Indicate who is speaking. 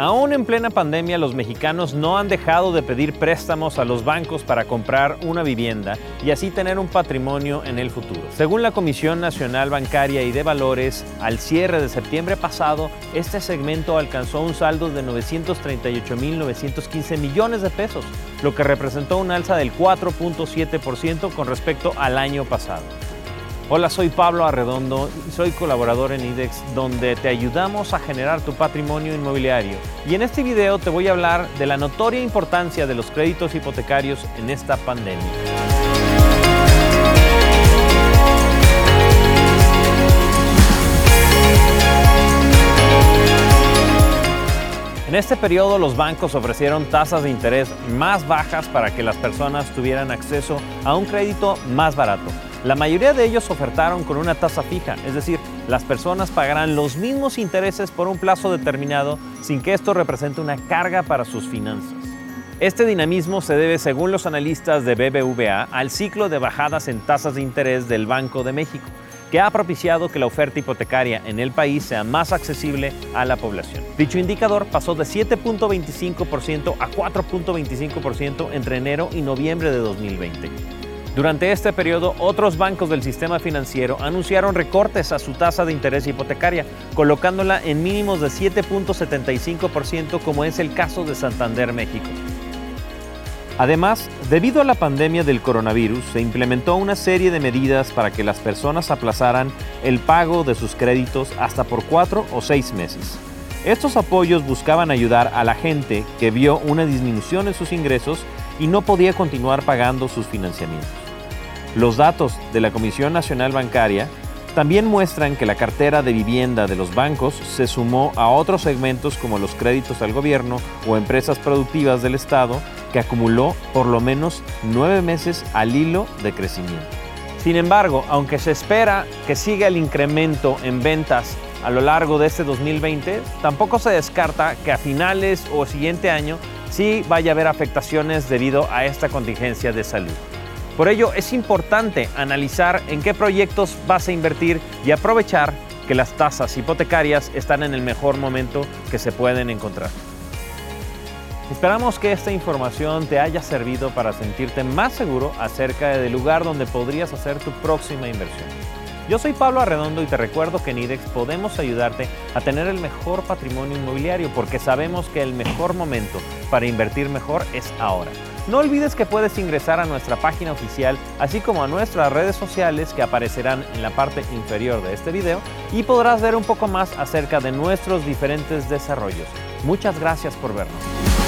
Speaker 1: Aún en plena pandemia, los mexicanos no han dejado de pedir préstamos a los bancos para comprar una vivienda y así tener un patrimonio en el futuro. Según la Comisión Nacional Bancaria y de Valores, al cierre de septiembre pasado, este segmento alcanzó un saldo de 938.915 millones de pesos, lo que representó un alza del 4.7% con respecto al año pasado. Hola, soy Pablo Arredondo y soy colaborador en IDEX donde te ayudamos a generar tu patrimonio inmobiliario. Y en este video te voy a hablar de la notoria importancia de los créditos hipotecarios en esta pandemia. En este periodo los bancos ofrecieron tasas de interés más bajas para que las personas tuvieran acceso a un crédito más barato. La mayoría de ellos ofertaron con una tasa fija, es decir, las personas pagarán los mismos intereses por un plazo determinado sin que esto represente una carga para sus finanzas. Este dinamismo se debe, según los analistas de BBVA, al ciclo de bajadas en tasas de interés del Banco de México, que ha propiciado que la oferta hipotecaria en el país sea más accesible a la población. Dicho indicador pasó de 7.25% a 4.25% entre enero y noviembre de 2020. Durante este periodo, otros bancos del sistema financiero anunciaron recortes a su tasa de interés hipotecaria, colocándola en mínimos de 7.75% como es el caso de Santander México. Además, debido a la pandemia del coronavirus, se implementó una serie de medidas para que las personas aplazaran el pago de sus créditos hasta por cuatro o seis meses. Estos apoyos buscaban ayudar a la gente que vio una disminución en sus ingresos y no podía continuar pagando sus financiamientos. Los datos de la Comisión Nacional Bancaria también muestran que la cartera de vivienda de los bancos se sumó a otros segmentos como los créditos al gobierno o empresas productivas del Estado que acumuló por lo menos nueve meses al hilo de crecimiento. Sin embargo, aunque se espera que siga el incremento en ventas a lo largo de este 2020, tampoco se descarta que a finales o siguiente año sí vaya a haber afectaciones debido a esta contingencia de salud. Por ello es importante analizar en qué proyectos vas a invertir y aprovechar que las tasas hipotecarias están en el mejor momento que se pueden encontrar. Esperamos que esta información te haya servido para sentirte más seguro acerca del lugar donde podrías hacer tu próxima inversión. Yo soy Pablo Arredondo y te recuerdo que en IDEX podemos ayudarte a tener el mejor patrimonio inmobiliario porque sabemos que el mejor momento para invertir mejor es ahora. No olvides que puedes ingresar a nuestra página oficial, así como a nuestras redes sociales que aparecerán en la parte inferior de este video y podrás ver un poco más acerca de nuestros diferentes desarrollos. Muchas gracias por vernos.